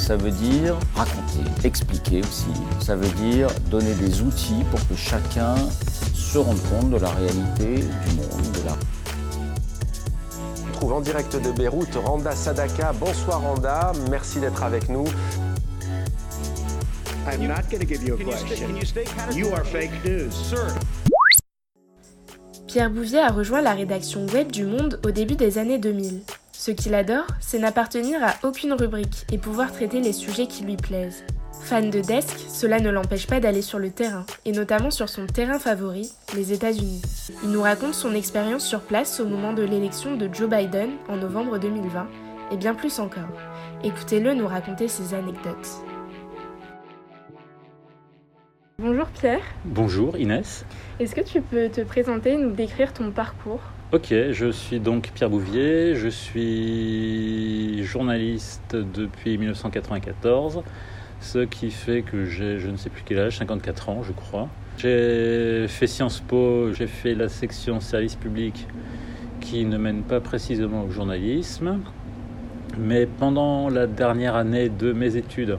ça veut dire raconter, expliquer aussi. Ça veut dire donner des outils pour que chacun se rende compte de la réalité du monde, de la On trouve en direct de Beyrouth Randa Sadaka. Bonsoir Randa, merci d'être avec nous. I'm not going to give you a question. You are fake news. Pierre Bouvier a rejoint la rédaction web du Monde au début des années 2000. Ce qu'il adore, c'est n'appartenir à aucune rubrique et pouvoir traiter les sujets qui lui plaisent. Fan de desk, cela ne l'empêche pas d'aller sur le terrain, et notamment sur son terrain favori, les États-Unis. Il nous raconte son expérience sur place au moment de l'élection de Joe Biden en novembre 2020, et bien plus encore. Écoutez-le nous raconter ses anecdotes. Bonjour Pierre. Bonjour Inès. Est-ce que tu peux te présenter et nous décrire ton parcours? Ok, je suis donc Pierre Bouvier, je suis journaliste depuis 1994, ce qui fait que j'ai je ne sais plus quel âge, 54 ans je crois. J'ai fait Sciences Po, j'ai fait la section service public qui ne mène pas précisément au journalisme, mais pendant la dernière année de mes études,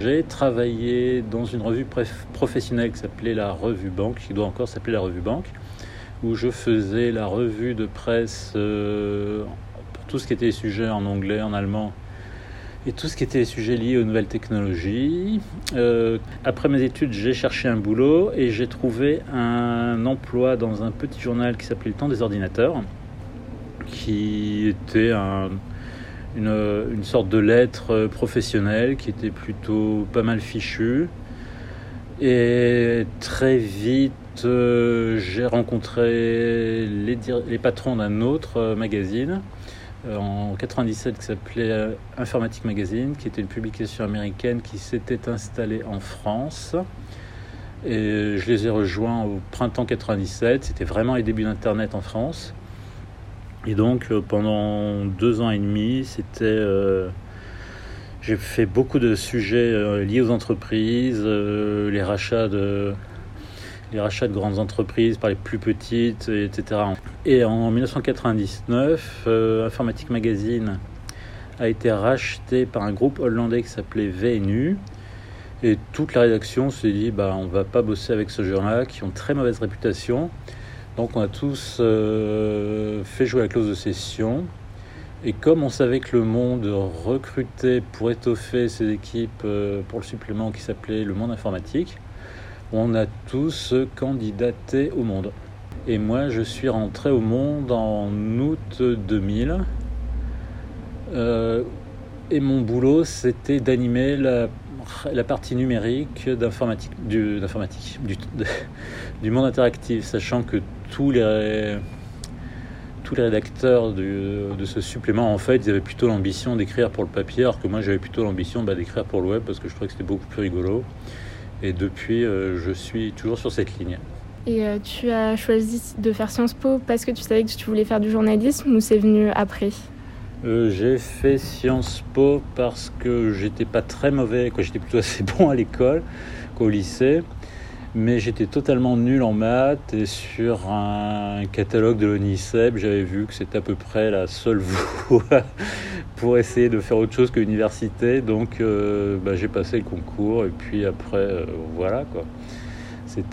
j'ai travaillé dans une revue professionnelle qui s'appelait la Revue Banque, qui doit encore s'appeler la Revue Banque, où je faisais la revue de presse euh, pour tout ce qui était les sujets en anglais, en allemand, et tout ce qui était les sujets liés aux nouvelles technologies. Euh, après mes études, j'ai cherché un boulot et j'ai trouvé un emploi dans un petit journal qui s'appelait Le Temps des ordinateurs, qui était un une, une, sorte de lettre professionnelle qui était plutôt pas mal fichue. Et très vite, euh, j'ai rencontré les, patrons d'un autre euh, magazine euh, en 97 qui s'appelait Informatique Magazine, qui était une publication américaine qui s'était installée en France. Et je les ai rejoints au printemps 97. C'était vraiment les débuts d'Internet en France. Et donc pendant deux ans et demi, c'était, j'ai fait beaucoup de sujets liés aux entreprises, les rachats de, les rachats de grandes entreprises par les plus petites, etc. Et en 1999, euh, Informatique Magazine a été racheté par un groupe hollandais qui s'appelait VNU. Et toute la rédaction s'est dit, bah, on va pas bosser avec ce genre-là, qui ont très mauvaise réputation. Donc on a tous euh, fait jouer la clause de cession. Et comme on savait que le monde recrutait pour étoffer ses équipes euh, pour le supplément qui s'appelait le monde informatique, on a tous candidaté au monde. Et moi, je suis rentré au monde en août 2000. Euh, et mon boulot, c'était d'animer la, partie numérique d'informatique, du, du, monde interactif, sachant que tous les, rédacteurs de ce supplément, en fait, ils avaient plutôt l'ambition d'écrire pour le papier, alors que moi, j'avais plutôt l'ambition bah, d'écrire pour le web, parce que je trouvais que c'était beaucoup plus rigolo. Et depuis, euh, je suis toujours sur cette ligne. Et euh, tu as choisi de faire Sciences Po parce que tu savais que tu voulais faire du journalisme ou c'est venu après? Euh, J'ai fait Sciences Po parce que j'étais pas très mauvais, quoi. J'étais plutôt assez bon à l'école qu'au lycée, mais j'étais totalement nul en maths et sur un catalogue de l'ONICEP, j'avais vu que c'était à peu près la seule voie pour essayer de faire autre chose que l'université. Donc euh, bah, j'ai passé le concours et puis après, euh, voilà quoi.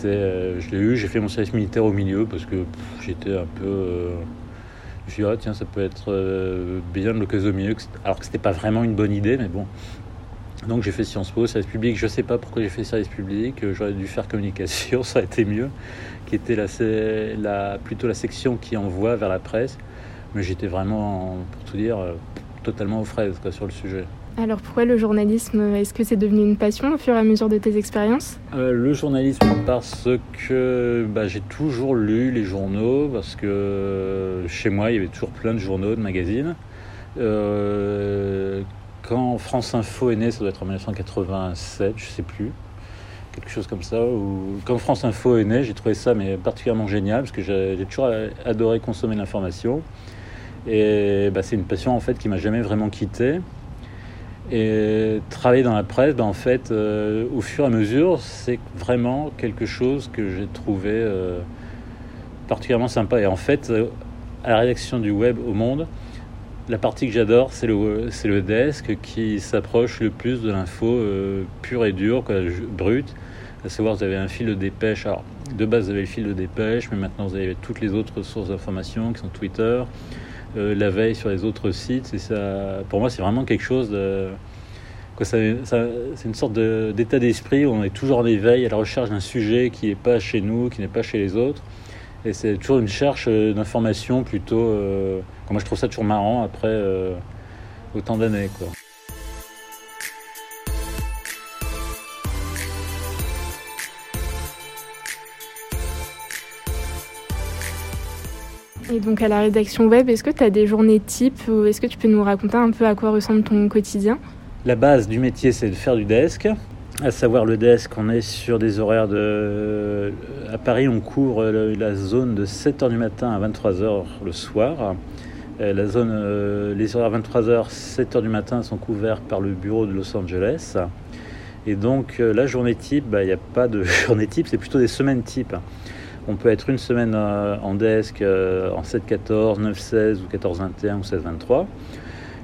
Euh, je l'ai eu, j'ai fait mon service militaire au milieu parce que j'étais un peu. Je me suis dit, ah, tiens, ça peut être bien de l'occasion au milieu. Alors que c'était pas vraiment une bonne idée, mais bon. Donc j'ai fait Sciences Po, service public. Je ne sais pas pourquoi j'ai fait service public. J'aurais dû faire communication, ça a été mieux, qui était la, la, plutôt la section qui envoie vers la presse. Mais j'étais vraiment, pour tout dire, totalement aux fraises quoi, sur le sujet. Alors pourquoi le journalisme Est-ce que c'est devenu une passion au fur et à mesure de tes expériences? Euh, Le journalisme parce que bah, j'ai toujours lu les journaux, parce que chez moi il y avait toujours plein de journaux, de magazines. Euh, quand France Info est né, ça doit être en 1987, je sais plus, quelque chose comme ça. Ou quand France Info est né, j'ai trouvé ça mais particulièrement génial parce que j'ai toujours adoré consommer l'information. Et bah, c'est une passion en fait qui m'a jamais vraiment quitté. Et travailler dans la presse, ben, en fait, euh, au fur et à mesure, c'est vraiment quelque chose que j'ai trouvé euh, particulièrement sympa. Et en fait, euh, à la rédaction du web au Monde, la partie que j'adore, c'est le, desk qui s'approche le plus de l'info pure et dure, quoi, brute. À savoir, vous avez un fil de dépêche. Alors, de base, vous avez le fil de dépêche, mais maintenant, vous avez toutes les autres sources d'information qui sont Twitter, euh, la veille sur les autres sites. Et ça, pour moi, c'est vraiment quelque chose de. c'est une sorte d'état d'esprit où on est toujours en éveil à la recherche d'un sujet qui n'est pas chez nous, qui n'est pas chez les autres. Et c'est toujours une recherche euh, d'information plutôt. Euh, moi, je trouve ça toujours marrant après autant d'années. Quoi. Et donc à la rédaction web, est-ce que tu as des journées types ou est-ce que tu peux nous raconter un peu à quoi ressemble ton quotidien? La base du métier, c'est de faire du desk. À savoir le desk, on est sur des horaires de... À Paris, on couvre la zone de 7h du matin à 23h le soir. Euh, la euh, les horaires 23h, 7h du matin sont couverts par le bureau de Los Angeles. Et donc euh, la journée type, bah, il n'y a pas de journée type, c'est plutôt des semaines type. On peut être une semaine euh, en desk euh, en 7-14, 9-16 ou 14-21 ou 16-23.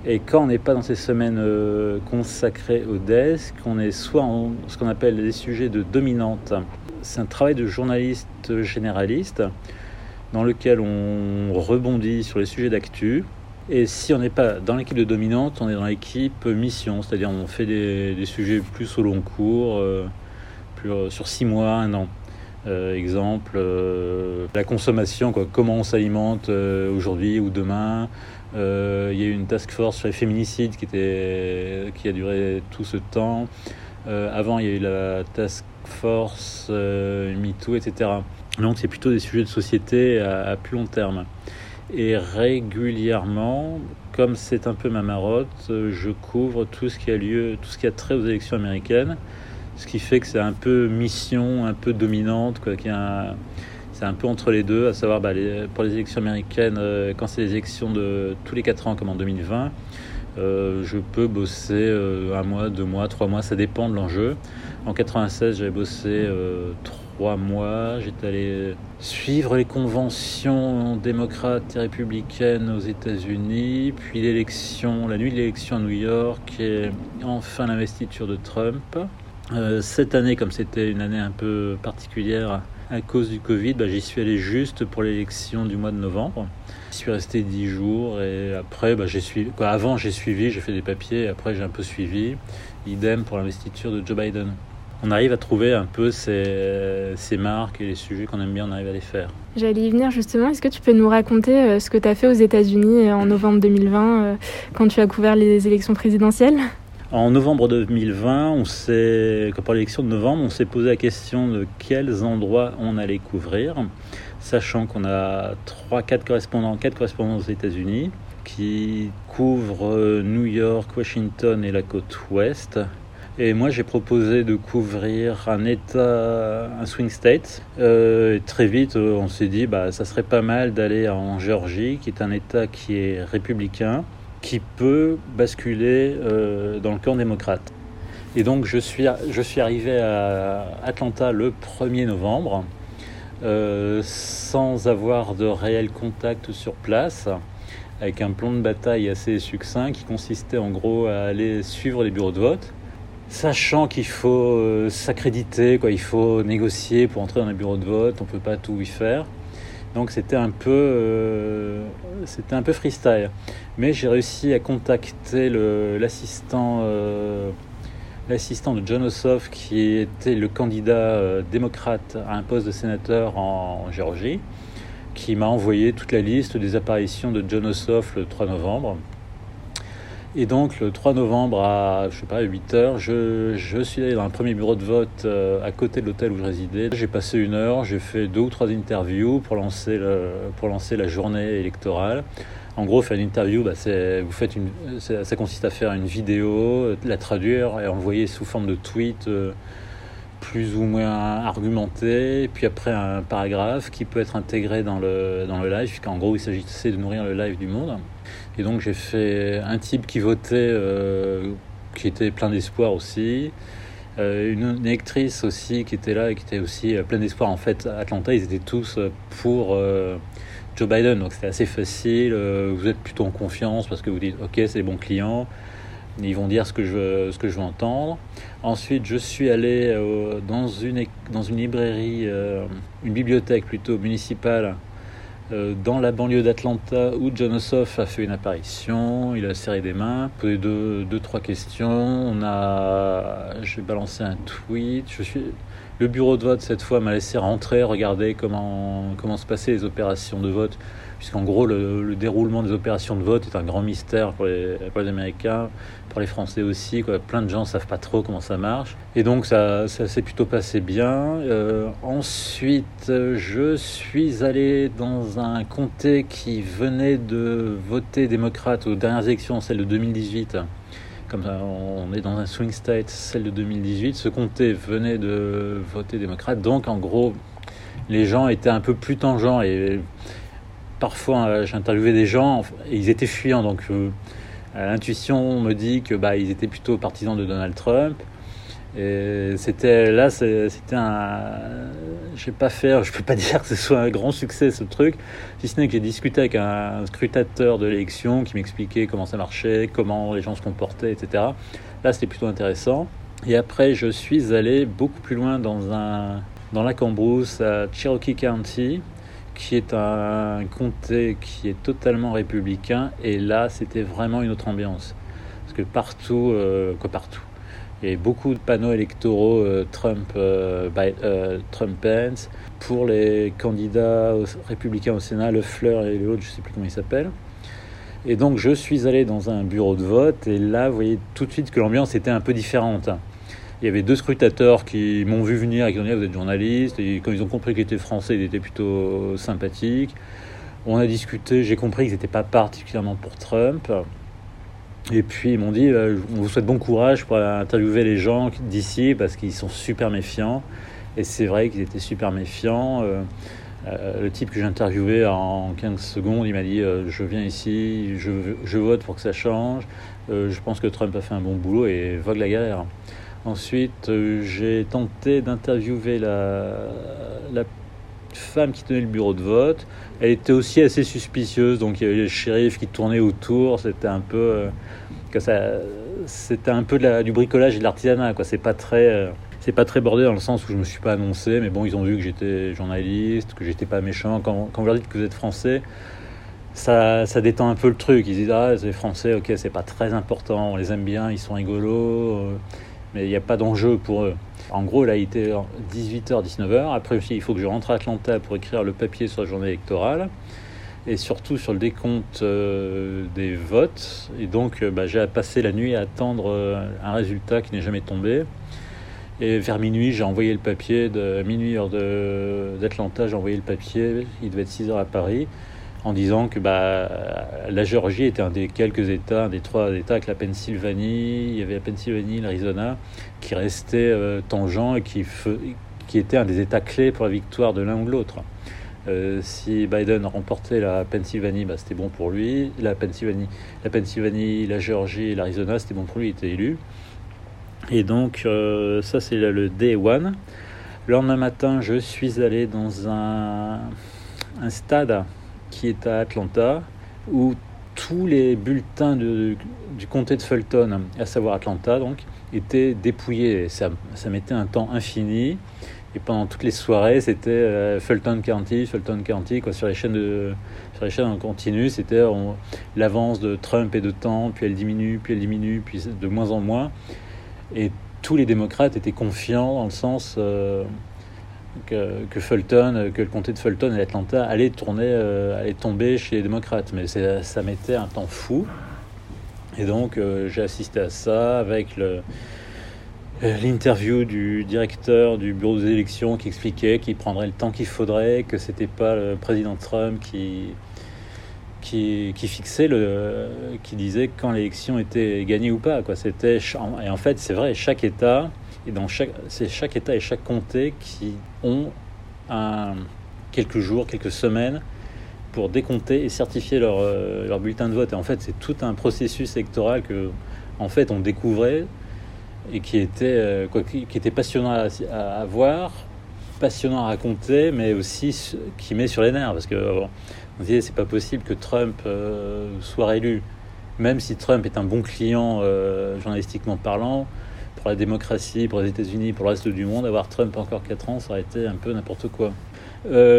Et quand on n'est pas dans ces semaines euh, consacrées au desk, on est soit en ce qu'on appelle des sujets de dominante. C'est un travail de journaliste généraliste dans lequel on rebondit sur les sujets d'actu. Et si on n'est pas dans l'équipe de dominante, on est dans l'équipe mission, c'est-à-dire on fait des, sujets plus au long cours, plus, sur six mois, un an. Euh, exemple, euh, la consommation, comment on s'alimente euh, aujourd'hui ou demain. Il y a eu une task force sur les féminicides qui, a duré tout ce temps. avant, il y a eu la task force MeToo, etc. Donc, c'est plutôt des sujets de société à, plus long terme. Et régulièrement, comme c'est un peu ma marotte, je couvre tout ce qui a lieu, tout ce qui a trait aux élections américaines ce qui fait que c'est un peu mission, un peu dominante, quoi, c'est un peu entre les deux, à savoir bah, pour les élections américaines, euh, quand c'est les élections de tous les 4 ans comme en 2020, euh, je peux bosser euh, un mois, deux mois, trois mois, ça dépend de l'enjeu. En 96, j'avais bossé trois mois, j'étais allé suivre les conventions démocrates et républicaines aux États-Unis, puis l'élection, la nuit de l'élection à New York et enfin l'investiture de Trump. Cette année, comme c'était une année un peu particulière à cause du Covid, bah, j'y suis allé juste pour l'élection du mois de novembre. J'y suis resté dix jours et après, bah, j'ai suivi. Quoi, avant, j'ai suivi, j'ai fait des papiers, après, j'ai un peu suivi. Idem pour l'investiture de Joe Biden. On arrive à trouver un peu ces, ces marques et les sujets qu'on aime bien, on arrive à les faire. J'allais y venir justement. Est-ce que tu peux nous raconter euh, ce que tu as fait aux États-Unis euh, en novembre 2020 quand tu as couvert les élections présidentielles? En novembre 2020, on s'est, pour l'élection de novembre, on s'est posé la question de quels endroits on allait couvrir, sachant qu'on a trois, quatre correspondants, quatre correspondants aux États-Unis qui couvrent New York, Washington et la côte ouest. Et moi, j'ai proposé de couvrir un État, un swing state. Euh, très vite, on s'est dit, bah, ça serait pas mal d'aller en Géorgie, qui est un État qui est républicain, qui peut basculer euh, dans le camp démocrate. Et donc je suis, arrivé à Atlanta le 1er novembre, euh, sans avoir de réel contact sur place, avec un plan de bataille assez succinct qui consistait en gros à aller suivre les bureaux de vote, sachant qu'il faut euh, s'accréditer, il faut négocier pour entrer dans les bureaux de vote, on ne peut pas tout y faire. Donc c'était un peu, euh, c'était un peu freestyle. Mais j'ai réussi à contacter l'assistant euh, l'assistant de John Ossoff, qui était le candidat démocrate à un poste de sénateur en, Géorgie, qui m'a envoyé toute la liste des apparitions de John Ossoff le 3 novembre. Et donc le 3 novembre à je sais pas 8 heures, je, je suis allé dans un premier bureau de vote à côté de l'hôtel où je résidais. J'ai passé une heure, j'ai fait deux ou trois interviews pour lancer, le, pour lancer la journée électorale. En gros, faire une interview, bah, vous faites une, ça, consiste à faire une vidéo, la traduire et envoyer sous forme de tweet euh, plus ou moins argumenté, puis après un paragraphe qui peut être intégré dans le, dans le live, puisqu'en gros, il s'agissait de nourrir le live du monde. Et donc, j'ai fait un type qui votait, euh, qui était plein d'espoir aussi. Euh, une, une, actrice aussi qui était là et qui était aussi plein d'espoir. En fait, Atlanta, ils étaient tous pour Joe Biden. Donc c'était assez facile. Euh, vous êtes plutôt en confiance parce que vous dites ok c'est les bons clients. Ils vont dire ce que je ce que je veux entendre. Ensuite, je suis allé euh, dans, une, dans une librairie, euh, une bibliothèque plutôt municipale dans la banlieue d'Atlanta où John Ossoff a fait une apparition. Il a serré des mains, posé deux, deux trois questions. On a, j'ai balancé un tweet. Je suis, le bureau de vote, cette fois, m'a laissé rentrer, regarder comment, comment se passaient les opérations de vote, puisqu'en gros, le, déroulement des opérations de vote est un grand mystère pour les, Américains, pour les Français aussi. Plein de gens ne savent pas trop comment ça marche. Et donc, ça, ça s'est plutôt passé bien. Euh, ensuite, je suis allé dans un comté qui venait de voter démocrate aux dernières élections, celle de 2018 comme on est dans un swing state, celle de 2018, ce comté venait de voter démocrate, donc en gros, les gens étaient un peu plus tangents et parfois euh, j'interviewais des gens et ils étaient fuyants, donc euh, l'intuition me dit que bah, ils étaient plutôt partisans de Donald Trump. Et c'était là, c'était un. Je vais pas faire, je peux pas dire que ce soit un grand succès ce truc, si ce n'est que j'ai discuté avec un scrutateur de l'élection qui m'expliquait comment ça marchait, comment les gens se comportaient, etc. Là, c'était plutôt intéressant. Et après, je suis allé beaucoup plus loin dans un dans la Cambrousse, à Cherokee County, qui est un comté qui est totalement républicain. Et là, c'était vraiment une autre ambiance. Parce que partout, euh, quoi partout, il y avait beaucoup de panneaux électoraux euh, Trump, euh, Trump Pence pour les candidats républicains au Sénat, Le Fleur et l'autre, je ne sais plus comment il s'appelle. Et donc je suis allé dans un bureau de vote et là, vous voyez tout de suite que l'ambiance était un peu différente. Il y avait deux scrutateurs qui m'ont vu venir et qui ont dit ah, vous êtes journaliste quand ils ont compris qu'ils étaient français, ils étaient plutôt sympathiques. On a discuté, j'ai compris qu'ils n'étaient pas particulièrement pour Trump. Et puis ils m'ont dit, euh, on vous souhaite bon courage pour interviewer les gens d'ici parce qu'ils sont super méfiants. Et c'est vrai qu'ils étaient super méfiants. Euh, euh, le type que j'ai interviewé en 15 secondes, il m'a dit, je viens ici, je, vote pour que ça change. je pense que Trump a fait un bon boulot et vogue la guerre. Ensuite, j'ai tenté d'interviewer la, femme qui tenait le bureau de vote. Elle était aussi assez suspicieuse, donc il y avait les shérifs qui tournaient autour. C'était un peu euh, ça, c'était un peu du bricolage et de l'artisanat. Quoi, c'est pas très, euh, c'est pas très bordé dans le sens où je me suis pas annoncé, mais bon, ils ont vu que j'étais journaliste, que j'étais pas méchant. Quand, vous leur dites que vous êtes français. Ça, détend un peu le truc. Ils disent Ah, c'est français, ok, c'est pas très important, on les aime bien, ils sont rigolos, euh, mais il n'y a pas d'enjeu pour eux. En gros, là, il était 18h, 19h. Après il faut que je rentre à Atlanta pour écrire le papier sur la journée électorale et surtout sur le décompte euh, des votes. Et donc, euh, bah, j'ai passé la nuit à attendre euh, un résultat qui n'est jamais tombé. Et vers minuit, j'ai envoyé le papier, de minuit heure d'Atlanta, j'ai envoyé le papier, il devait être 6 heures à Paris en disant que bah, la Géorgie était un des quelques États, un des trois États avec la Pennsylvanie, il y avait la Pennsylvanie, l'Arizona, qui restaient euh, tangents et qui, qui étaient un des États clés pour la victoire de l'un ou de l'autre. Euh, si Biden remportait la Pennsylvanie, bah, c'était bon pour lui. La Pennsylvanie, la Pennsylvanie, la Géorgie et l'Arizona, c'était bon pour lui, il était élu. Et donc, euh, ça, c'est le day one. Le lendemain matin, je suis allé dans un stade qui est à Atlanta, où tous les bulletins du comté de Fulton, à savoir Atlanta donc, étaient dépouillés. Ça, ça mettait un temps infini. Et pendant toutes les soirées, c'était euh, Fulton County, Fulton County, quoi, sur les chaînes de, sur les chaînes en continu, c'était l'avance de Trump et de temps, puis elle diminue, puis elle diminue, puis de moins en moins. Et tous les démocrates étaient confiants dans le sens que, Fulton, que le comté de Fulton et l'Atlanta allaient allaient tomber chez les démocrates. Mais ça mettait un temps fou. Et donc j'ai assisté à ça avec le, l'interview du directeur du bureau des élections qui expliquait qu'il prendrait le temps qu'il faudrait, que c'était pas le président Trump qui, qui, fixait le, qui disait quand l'élection était gagnée ou pas. Et en fait, c'est vrai, chaque État, et dans chaque, c'est chaque État et chaque comté qui ont quelques jours, quelques semaines pour décompter et certifier leur, euh, leur bulletin de vote. Et en fait, c'est tout un processus électoral que, en fait, on découvrait et qui était, euh, quoi, qui, était passionnant à, voir, passionnant à raconter, mais aussi qui met sur les nerfs. Parce que bon, on disait c'est pas possible que Trump euh, soit réélu, même si Trump est un bon client euh, journalistiquement parlant. Pour la démocratie, pour les États-Unis, pour le reste du monde, avoir Trump encore 4 ans, ça aurait été un peu n'importe quoi.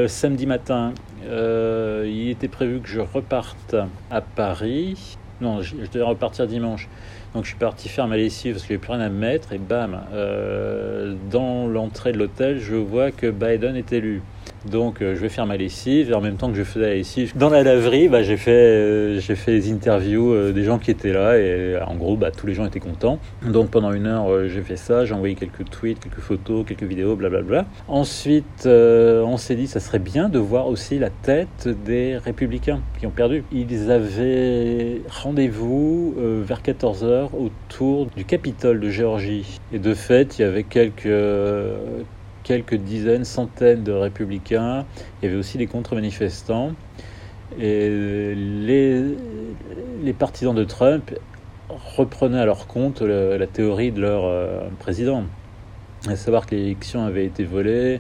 samedi matin, il était prévu que je reparte à Paris. Non, je, devais repartir dimanche. Donc je suis parti faire ma lessive parce n'y avait plus rien à me mettre et bam, euh, dans l'entrée de l'hôtel, je vois que Biden est élu. Donc euh, je vais faire ma lessive en même temps que je faisais la lessive, dans la laverie, bah, j'ai fait, euh, fait des interviews euh, des gens qui étaient là et en gros bah, tous les gens étaient contents. Donc pendant une heure j'ai fait ça, j'ai envoyé quelques tweets, quelques photos, quelques vidéos, blablabla. Ensuite on s'est dit ça serait bien de voir aussi la tête des républicains qui ont perdu. Ils avaient rendez-vous vers 14h autour du Capitole de Géorgie. Et de fait il y avait quelques quelques dizaines, centaines de républicains. Il y avait aussi des contre-manifestants. Et les, partisans de Trump reprenaient à leur compte la théorie de leur euh, président. À savoir que l'élection avait été volée,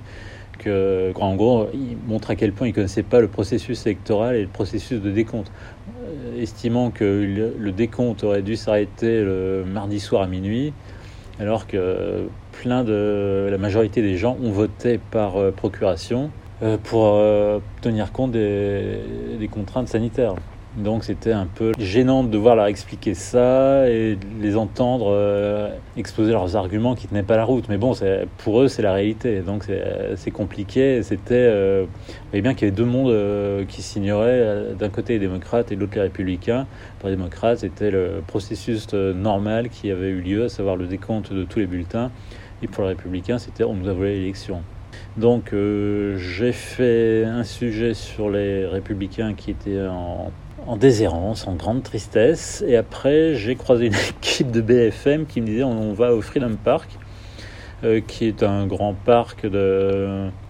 que, en gros, ils montrent à quel point ils ne connaissaient pas le processus électoral et le processus de décompte. Euh, estimant que le, le décompte aurait dû s'arrêter le mardi soir à minuit, alors que plein de la majorité des gens ont voté par euh, procuration euh, pour euh, tenir compte des, contraintes sanitaires. Donc c'était un peu gênant de devoir leur expliquer ça et les entendre exposer leurs arguments qui tenaient pas la route. Mais bon, pour eux, c'est la réalité. Donc c'est compliqué. C'était, vous voyez bien qu'il y avait deux mondes qui s'ignoraient. D'un côté les démocrates et de l'autre les républicains. Pour les démocrates, c'était le processus normal qui avait eu lieu, à savoir le décompte de tous les bulletins. Et pour les républicains, c'était on nous a volé l'élection. Donc j'ai fait un sujet sur les républicains qui étaient en en déshérence, en grande tristesse. Et après, j'ai croisé une équipe de BFM qui me disait on, va au Freedom Park, euh, qui est un grand parc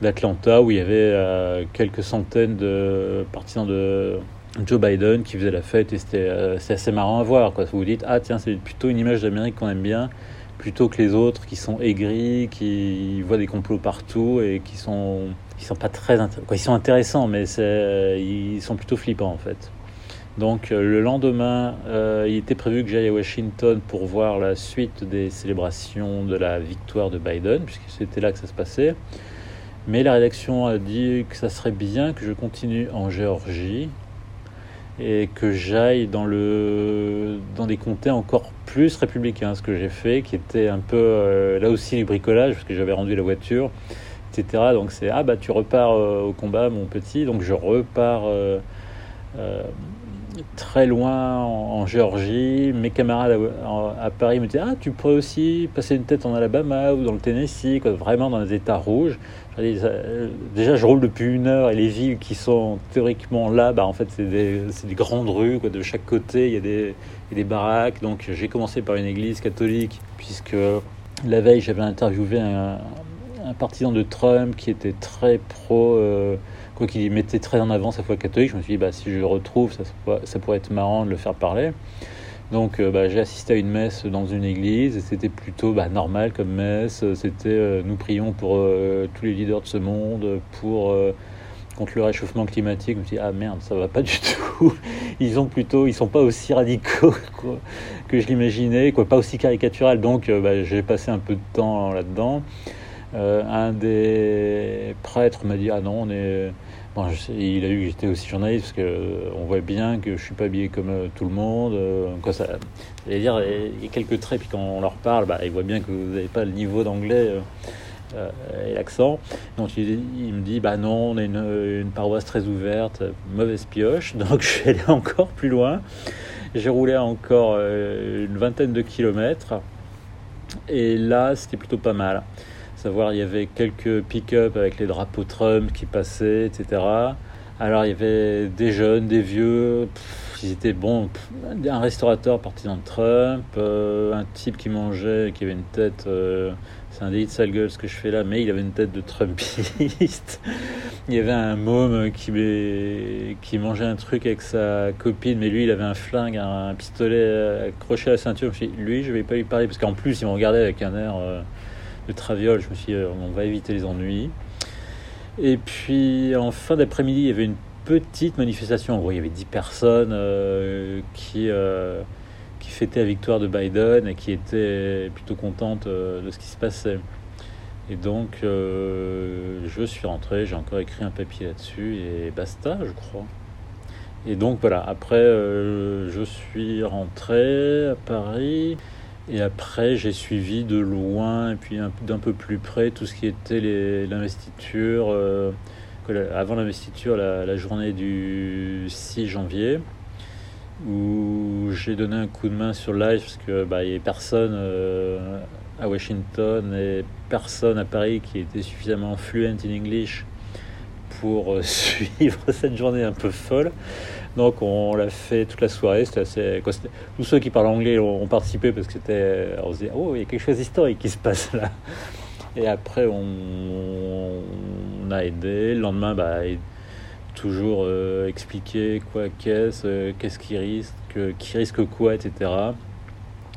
d'Atlanta où il y avait euh, quelques centaines de partisans de Joe Biden qui faisaient la fête et c'était euh, assez marrant à voir. Vous vous dites ah tiens, c'est plutôt une image d'Amérique qu'on aime bien plutôt que les autres qui sont aigris, qui voient des complots partout et qui sont, qui sont pas très quoi, ils sont intéressants, mais ils sont plutôt flippants en fait. Donc euh, le lendemain, euh, il était prévu que j'aille à Washington pour voir la suite des célébrations de la victoire de Biden, puisque c'était là que ça se passait. Mais la rédaction a dit que ça serait bien que je continue en Géorgie et que j'aille dans, le, dans des comtés encore plus républicains, ce que j'ai fait, qui était un peu euh, là aussi du bricolage, parce que j'avais rendu la voiture, etc. Donc c'est, ah bah tu repars au combat mon petit, donc je repars très loin en, Géorgie. Mes camarades à, Paris me disaient Ah, tu pourrais aussi passer une tête en Alabama ou dans le Tennessee, vraiment dans les États rouges. Déjà, je roule depuis une heure et les villes qui sont théoriquement là, bah, en fait, c'est des, des, grandes rues. De chaque côté, il y, a des, baraques. Donc, j'ai commencé par une église catholique, puisque la veille, j'avais interviewé un, partisan de Trump qui était très pro. Euh, mettait très en avant sa foi catholique, je me suis dit, bah, si je le retrouve, ça pourrait être marrant de le faire parler. Donc euh, bah, j'ai assisté à une messe dans une église et c'était plutôt bah, normal comme messe. C'était euh, nous prions pour euh, tous les leaders de ce monde, pour contre le réchauffement climatique. Je me suis dit ah merde ça va pas du tout. Ils ont plutôt ils sont pas aussi radicaux que je l'imaginais, quoi, pas aussi caricatural. Donc bah, j'ai passé un peu de temps là-dedans. un des prêtres m'a dit ah non on est Il a eu que j'étais aussi journaliste parce que euh, voit bien que je suis pas habillé comme euh, tout le monde. Euh, quoi ça, dire, il y a quelques traits puis quand on leur parle, bah, ils voient bien que vous n'avez pas le niveau d'anglais et l'accent. Donc il, me dit bah non, on est une, paroisse très ouverte, mauvaise pioche. Donc je suis allé encore plus loin. J'ai roulé encore une vingtaine de kilomètres et là c'était plutôt pas mal savoir il y avait quelques pick-up avec les drapeaux Trump qui passaient, etc. Alors il y avait des jeunes, des vieux, ils étaient bons, un restaurateur partisan de Trump, euh, un type qui mangeait, qui avait une tête, euh, c'est un délit de sale gueule ce que je fais là, mais il avait une tête de Trumpiste. il y avait un môme qui, mangeait un truc avec sa copine, mais lui il avait un flingue, un, pistolet accroché à la ceinture. Je me suis dit, lui je vais pas lui parler, parce qu'en plus il me regardait avec un air... Euh, de traviole. Je me suis dit, euh, on va éviter les ennuis. Et puis en fin d'après-midi, il y avait une petite manifestation. En gros, il y avait 10 personnes euh, qui, euh, qui fêtaient la victoire de Biden et qui étaient plutôt contentes de ce qui se passait. Et donc, je suis rentré, j'ai encore écrit un papier là-dessus et basta, je crois. Et donc voilà, après, je suis rentré à Paris. Et après, j'ai suivi de loin et puis d'un peu plus près tout ce qui était l'investiture. Euh, avant l'investiture, la, journée du 6 janvier, où j'ai donné un coup de main sur live parce que bah, n'y avait personne euh, à Washington et personne à Paris qui était suffisamment fluent in English pour euh, suivre cette journée un peu folle. Donc on l'a fait toute la soirée. C'était assez. tous ceux qui parlent anglais ont, participé parce que c'était. On se dit oh il y a quelque chose d'historique qui se passe là. Et après on, a aidé. Le lendemain bah, toujours euh, expliquer quoi qu'est-ce, euh, qu'est-ce qui risque, qui risque quoi, etc.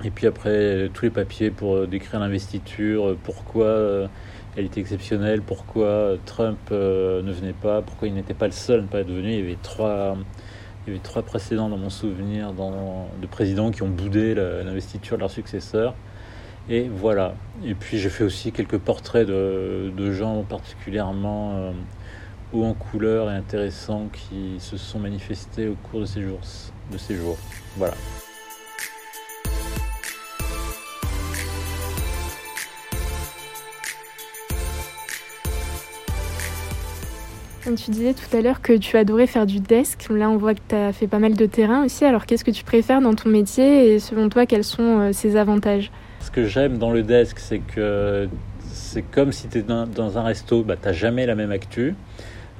Et puis après tous les papiers pour décrire l'investiture, pourquoi elle était exceptionnelle, pourquoi Trump euh, ne venait pas, pourquoi il n'était pas le seul à ne pas être venu? Il y avait trois précédents dans mon souvenir de présidents qui ont boudé l'investiture de leur successeur. Et voilà. Et puis j'ai fait aussi quelques portraits de, gens particulièrement euh, hauts en couleur et intéressants qui se sont manifestés au cours de ces jours. De ces jours. Voilà. Tu disais tout à l'heure que tu adorais faire du desk. Là, on voit que tu as fait pas mal de terrain aussi. Alors, qu'est-ce que tu préfères dans ton métier et selon toi, quels sont euh, ses avantages? Ce que j'aime dans le desk, c'est que c'est comme si tu dans, un resto, bah, tu n'as jamais la même actu.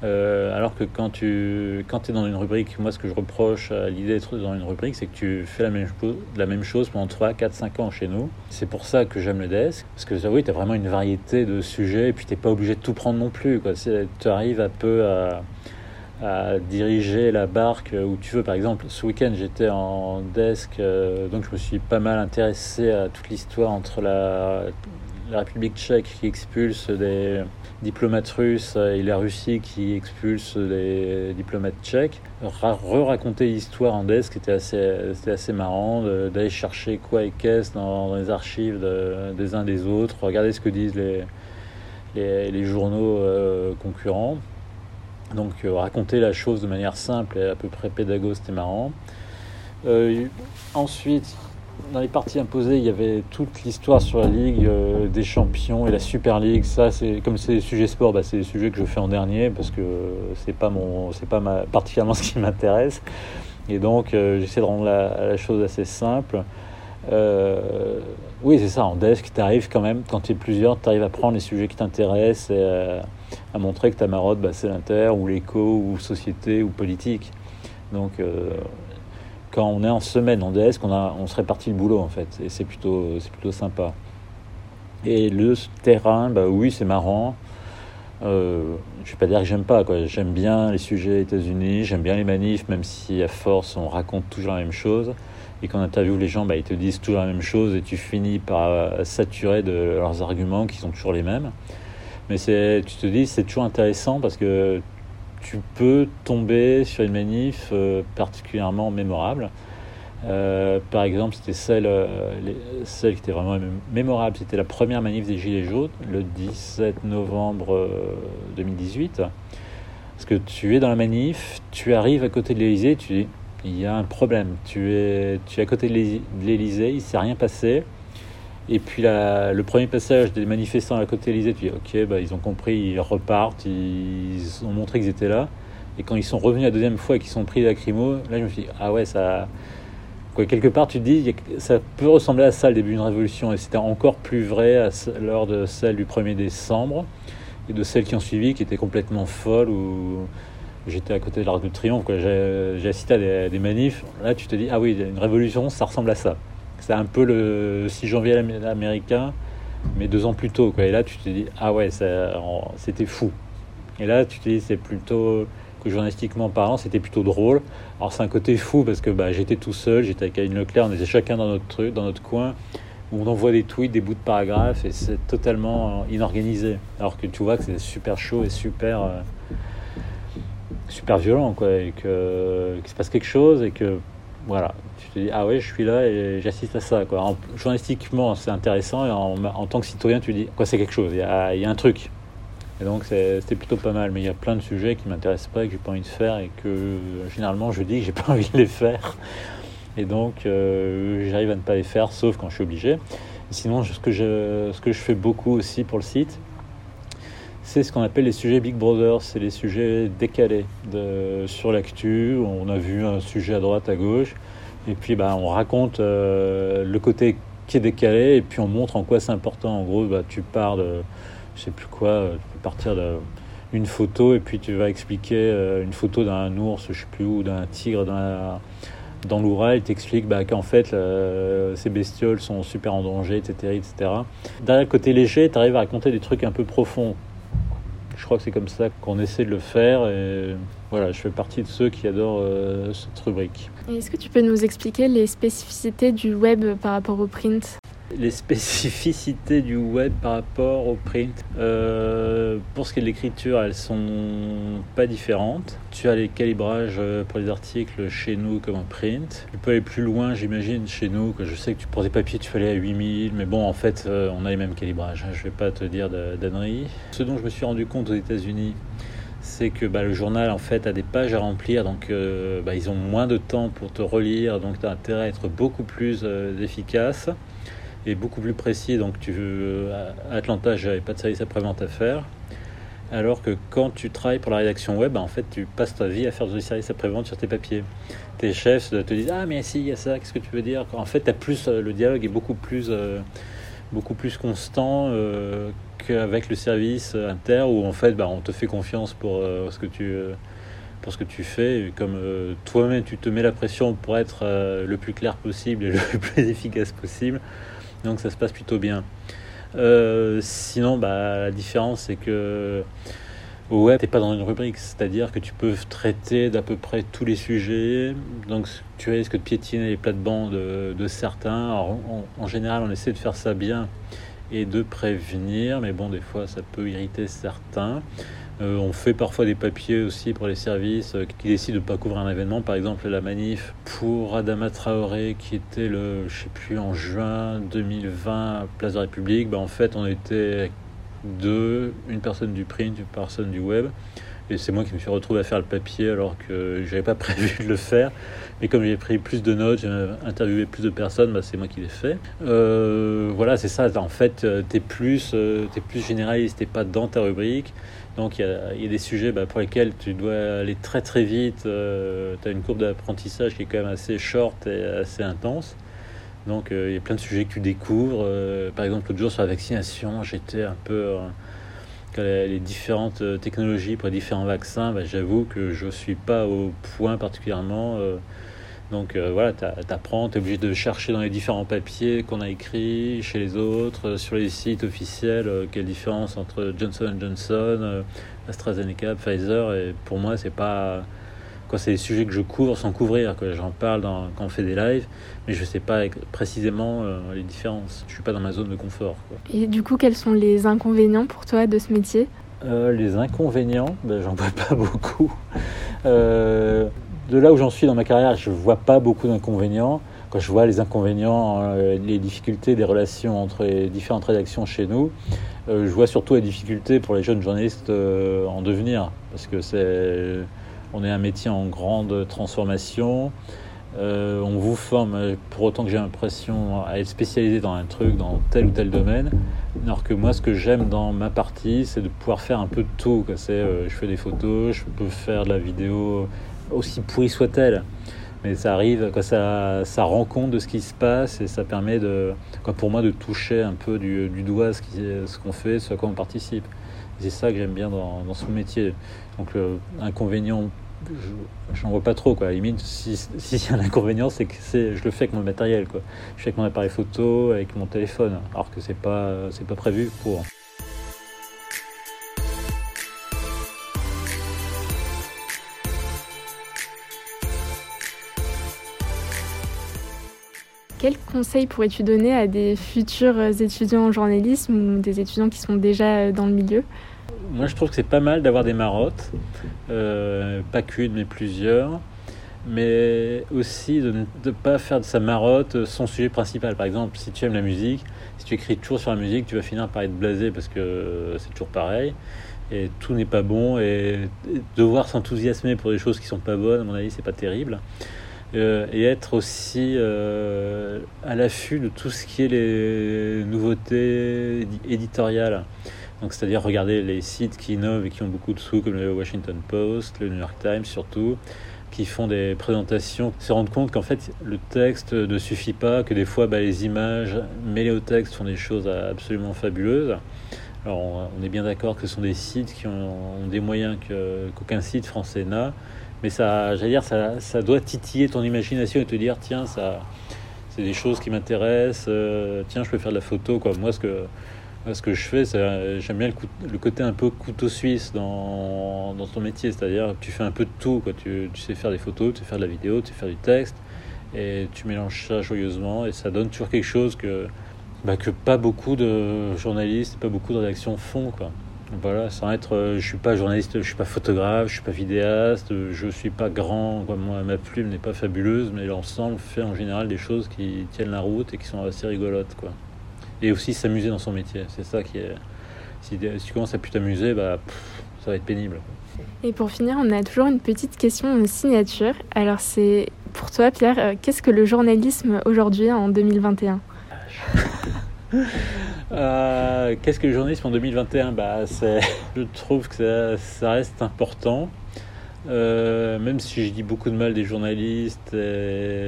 Euh, alors que quand tu quand es dans une rubrique, moi ce que je reproche à l'idée d'être dans une rubrique, c'est que tu fais la même, chose pendant 3, 4, 5 ans chez nous. C'est pour ça que j'aime le desk, parce que oui, tu as vraiment une variété de sujets, et puis tu n'es pas obligé de tout prendre non plus. Tu arrives un peu à, à, diriger la barque où tu veux. Par exemple, ce week-end j'étais en desk, euh, donc je me suis pas mal intéressé à toute l'histoire entre la, la République tchèque qui expulse des diplomates russes et la Russie qui expulse des diplomates tchèques. Re-raconter l'histoire en desk était assez, c'était assez marrant d'aller chercher quoi et qu'est-ce dans, les archives des uns des autres, regarder ce que disent les, les, journaux euh, concurrents. Donc euh, raconter la chose de manière simple et à peu près pédago, c'était marrant. Euh, ensuite, dans les parties imposées, il y avait toute l'histoire sur la Ligue euh, des champions et la Super League. Ça, c'est comme c'est des sujets sport, bah, c'est des sujets que je fais en dernier parce que c'est pas mon, c'est pas ma, particulièrement ce qui m'intéresse. Et donc, euh, j'essaie de rendre la, chose assez simple. Euh, oui, c'est ça. En desk, tu arrives quand même, quand tu es plusieurs, tu arrives à prendre les sujets qui t'intéressent et à montrer que ta marotte, bah, c'est l'inter ou l'éco ou société ou politique. Donc, quand on est en semaine en DS, on, a, on se répartit le boulot en fait, et c'est plutôt, c'est plutôt sympa. Et le terrain, bah oui, c'est marrant. Euh, je vais pas dire que j'aime pas, quoi. J'aime bien les sujets États-Unis, j'aime bien les manifs, même si à force on raconte toujours la même chose. Et quand on interviewe les gens, bah, ils te disent toujours la même chose et tu finis par euh, saturer de leurs arguments qui sont toujours les mêmes. Mais c'est, tu te dis, c'est toujours intéressant parce que tu peux tomber sur une manif euh, particulièrement mémorable. Euh, par exemple, c'était celle, euh, celle qui était vraiment mémorable. C'était la première manif des Gilets jaunes, le 17 novembre 2018. Parce que tu es dans la manif, tu arrives à côté de l'Elysée, tu dis, il y a un problème. Tu es, tu es à côté de l'Elysée, il ne s'est rien passé. Et puis le premier passage des manifestants à côté de l'Elysée, tu dis, ok, bah, ils ont compris, ils repartent, ils ont montré qu'ils étaient là. Et quand ils sont revenus la deuxième fois et qu'ils sont pris la crimo, là je me suis dit, ah ouais, ça. Quelque part, tu te dis, ça peut ressembler à ça le début d'une révolution. Et c'était encore plus vrai lors de celle du 1er décembre et de celles qui ont suivi qui étaient complètement folles où j'étais à côté de l'Arc de Triomphe, j'ai assisté à des, manifs. Là, tu te dis, ah oui, une révolution, ça ressemble à ça. C'est un peu le 6 janvier américain, mais deux ans plus tôt. Et là, tu te dis, ah ouais, c'était fou. Et là, tu te dis, c'est plutôt que journalistiquement parlant, c'était plutôt drôle. Alors, c'est un côté fou parce que bah, j'étais tout seul, j'étais avec Aline Leclerc, on était chacun dans notre truc, dans notre coin où on envoie des tweets, des bouts de paragraphes et c'est totalement inorganisé. Alors que tu vois que c'est super chaud et super, euh, super violent, quoi, et que qu'il se passe quelque chose et que voilà, tu te dis ah ouais, je suis là et j'assiste à ça, quoi. journalistiquement, c'est intéressant et en, tant que citoyen, tu dis quoi, c'est quelque chose, il y a, un truc. Et donc c'était plutôt pas mal, mais il y a plein de sujets qui m'intéressent pas et que j'ai pas envie de faire et que généralement je dis que j'ai pas envie de les faire. Et donc, euh, j'arrive à ne pas les faire, sauf quand je suis obligé. Sinon, ce que, je, ce que je fais beaucoup aussi pour le site, c'est ce qu'on appelle les sujets Big Brother, c'est les sujets décalés sur l'actu. On a vu un sujet à droite, à gauche, et puis bah, on raconte euh, le côté qui est décalé, et puis on montre en quoi c'est important. En gros, bah, tu pars de, je sais plus quoi, tu peux partir d'une photo, et puis tu vas expliquer euh, une photo d'un ours, je sais plus où, d'un tigre, dans l'oura, il t'explique bah, qu'en fait, ces bestioles sont super en danger, etc. etc. Derrière le côté léger, tu arrives à raconter des trucs un peu profonds. Je crois que c'est comme ça qu'on essaie de le faire. Et voilà, je fais partie de ceux qui adorent euh, cette rubrique. Est-ce que tu peux nous expliquer les spécificités du web par rapport au print? Les spécificités du web par rapport au print. Euh, pour ce qui est de l'écriture, elles sont pas différentes. Tu as les calibrages euh, pour les articles chez nous comme en print. Tu peux aller plus loin, j'imagine, chez nous, que je sais que pour des papiers, tu fallait à 8000, mais bon, en fait, euh, on a les mêmes calibrages. Je vais pas te dire d'annerie. Ce dont je me suis rendu compte aux États-Unis, c'est que bah, le journal en fait a des pages à remplir, donc bah, ils ont moins de temps pour te relire, donc tu as intérêt à être beaucoup plus efficace est beaucoup plus précis. Donc, tu à Atlanta, j'avais pas de service après-vente à faire. Alors que quand tu travailles pour la rédaction web, en fait, tu passes ta vie à faire du service après-vente sur tes papiers. Tes chefs te disent Ah, mais si, il y a ça, qu'est-ce que tu veux dire? En fait, as plus, euh, le dialogue est beaucoup plus, euh, beaucoup plus constant euh, qu'avec le service inter où en fait, bah, on te fait confiance pour ce que tu pour ce que tu fais. comme toi-même, tu te mets la pression pour être le plus clair possible et le plus efficace possible, donc ça se passe plutôt bien. Euh, sinon, bah, la différence, c'est que au web, tu n'es pas dans une rubrique, c'est-à-dire que tu peux traiter d'à peu près tous les sujets. Donc, tu risques de piétiner les plates-bandes de, de, certains. en, en, général, on essaie de faire ça bien et de prévenir, mais bon, des fois, ça peut irriter certains. Euh, on fait parfois des papiers aussi pour les services euh, qui décident de ne pas couvrir un événement. Par exemple, la manif pour Adama Traoré qui était le, je sais plus, en juin 2020 Place de la République. Ben, en fait, on était deux, une personne du print, une personne du web. Et c'est moi qui me suis retrouvé à faire le papier alors que je n'avais pas prévu de le faire. Mais comme j'ai pris plus de notes, j'ai interviewé plus de personnes, bah, c'est moi qui l'ai fait. Euh, voilà, c'est ça. En fait, tu es plus, es plus généraliste, tu pas dans ta rubrique. Donc il y, a, des sujets bah, pour lesquels tu dois aller très très vite. Euh, tu as une courbe d'apprentissage qui est quand même assez short et assez intense. Donc euh, il y a plein de sujets que tu découvres. Euh, par exemple, l'autre jour sur la vaccination, j'étais un peu... les différentes technologies pour les différents vaccins, bah, j'avoue que je ne suis pas au point particulièrement donc euh, voilà, tu apprends, tu es obligé de chercher dans les différents papiers qu'on a écrits chez les autres, euh, sur les sites officiels, euh, quelle différence entre Johnson Johnson, AstraZeneca, Pfizer. Et pour moi, c'est pas. Quoi, c'est des sujets que je couvre sans couvrir. J'en parle dans, quand on fait des lives, mais je sais pas précisément les différences. Je suis pas dans ma zone de confort. Et du coup, quels sont les inconvénients pour toi de ce métier? Les inconvénients, ben, j'en vois pas beaucoup de là où j'en suis dans ma carrière, je ne vois pas beaucoup d'inconvénients. Quand je vois les inconvénients, euh, les difficultés des relations entre les différentes rédactions chez nous, je vois surtout la difficulté pour les jeunes journalistes en devenir, parce que c'est, on est un métier en grande transformation. Euh, on vous forme, euh, pour autant que j'ai l'impression à être spécialisé dans un truc, dans tel ou tel domaine. Alors que moi, ce que j'aime dans ma partie, c'est de pouvoir faire un peu de tout. C'est, euh, je fais des photos, je peux faire de la vidéo, aussi pourrie soit-elle. Mais ça arrive, quand ça, ça rend compte de ce qui se passe et ça permet de, pour moi de toucher un peu du, doigt ce, ce qu'on fait, ce à quoi on participe. c'est ça que j'aime bien dans, dans ce métier. Donc, l'inconvénient je n'en vois pas trop. Quoi. À limite, s'il si, y a un inconvénient, c'est que je le fais avec mon matériel. Quoi. Je fais avec mon appareil photo, avec mon téléphone, alors que c'est pas, c'est pas prévu pour. Quels conseils pourrais-tu donner à des futurs étudiants en journalisme ou des étudiants qui sont déjà dans le milieu? Moi je trouve que c'est pas mal d'avoir des marottes, euh, pas qu'une mais plusieurs, mais aussi de ne pas faire de sa marotte son sujet principal. Par exemple, si tu aimes la musique, si tu écris toujours sur la musique, tu vas finir par être blasé parce que c'est toujours pareil et tout n'est pas bon et devoir s'enthousiasmer pour des choses qui sont pas bonnes, à mon avis, c'est pas terrible. Euh, et être aussi euh, à l'affût de tout ce qui est les nouveautés éditoriales. Donc, c'est-à-dire regarder les sites qui innovent et qui ont beaucoup de sous, comme le Washington Post, le New York Times surtout, qui font des présentations, se rendre compte qu'en fait le texte ne suffit pas, que des fois bah, les images mêlées au texte font des choses absolument fabuleuses. Alors on, est bien d'accord que ce sont des sites qui ont, des moyens qu'aucun site français n'a, mais ça, j'allais dire, ça, ça, doit titiller ton imagination et te dire tiens ça, c'est des choses qui m'intéressent, euh, tiens je peux faire de la photo quoi. Moi ce que ce que je fais, j'aime bien le, côté un peu couteau suisse dans, dans ton métier, c'est-à-dire tu fais un peu de tout. Quoi. Tu, tu, sais faire des photos, tu sais faire de la vidéo, tu sais faire du texte, et tu mélanges ça joyeusement, et ça donne toujours quelque chose que, bah, que pas beaucoup de journalistes, pas beaucoup de rédactions font. Quoi. Voilà, sans être, euh, je suis pas journaliste, je suis pas photographe, je suis pas vidéaste, je suis pas grand, quoi. Moi, ma plume n'est pas fabuleuse, mais l'ensemble fait en général des choses qui tiennent la route et qui sont assez rigolotes, quoi et aussi s'amuser dans son métier. C'est ça qui est. Si, tu commences à plus t'amuser, bah, ça va être pénible. Et pour finir, on a toujours une petite question de signature. Alors, c'est pour toi, Pierre, euh, qu'est-ce que le journalisme aujourd'hui en 2021 euh, Qu'est-ce que le journalisme en 2021 bah, Je trouve que ça, reste important. Euh, même si je dis beaucoup de mal des journalistes,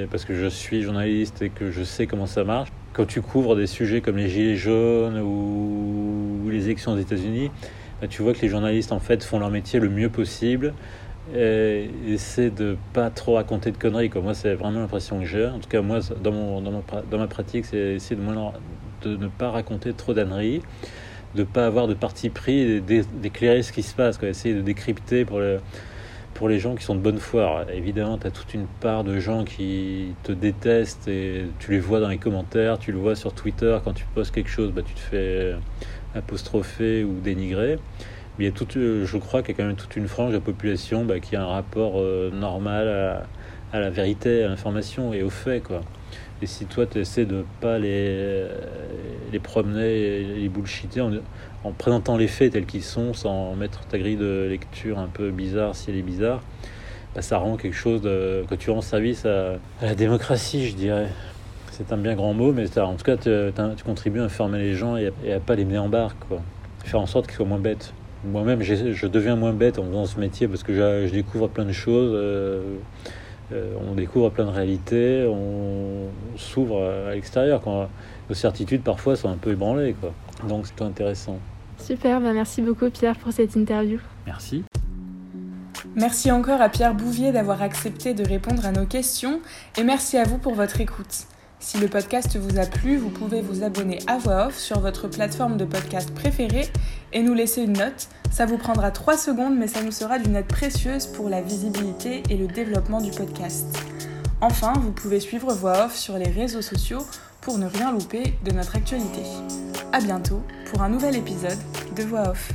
parce que je suis journaliste et que je sais comment ça marche, quand tu couvres des sujets comme les gilets jaunes ou, les élections aux États-Unis, bah, tu vois que les journalistes en fait font leur métier le mieux possible et essaient de pas trop raconter de conneries. Comme moi, c'est vraiment l'impression que j'ai. En tout cas, moi, dans, ma, dans ma pratique, c'est essayer de, de, ne pas raconter trop d'âneries, de pas avoir de parti pris, d'éclairer ce qui se passe, quoi. essayer de décrypter pour le pour les gens qui sont de bonne foi. évidemment, tu as toute une part de gens qui te détestent et tu les vois dans les commentaires, tu le vois sur Twitter, quand tu postes quelque chose, bah, tu te fais apostropher ou dénigrer. Mais il y a toute, je crois qu'il y a quand même toute une frange de la population bah, qui a un rapport euh, normal à, la vérité, à l'information et aux faits. Quoi. Et si toi, tu essaies de pas les, les promener et les bullshiter en, en présentant les faits tels qu'ils sont, sans mettre ta grille de lecture un peu bizarre si elle est bizarre, bah, ça rend quelque chose que tu rends service à, la démocratie, je dirais. C'est un bien grand mot, mais en tout cas, tu, contribues à informer les gens et à, pas les mener en barque. Quoi. Faire en sorte qu'ils soient moins bêtes. Moi-même, je deviens moins bête en faisant ce métier parce que je, découvre plein de choses. Euh, euh, on découvre plein de réalités, on, s'ouvre à l'extérieur. Quand nos certitudes parfois sont un peu ébranlées. Quoi. Donc c'est intéressant. Super, bah, merci beaucoup Pierre pour cette interview. Merci. Merci encore à Pierre Bouvier d'avoir accepté de répondre à nos questions et merci à vous pour votre écoute. Si le podcast vous a plu, vous pouvez vous abonner à voix off sur votre plateforme de podcast préférée et nous laisser une note. Ça vous prendra 3 secondes mais ça nous sera d'une aide précieuse pour la visibilité et le développement du podcast. Enfin, vous pouvez suivre voix off sur les réseaux sociaux pour ne rien louper de notre actualité. A bientôt pour un nouvel épisode de Voix Off.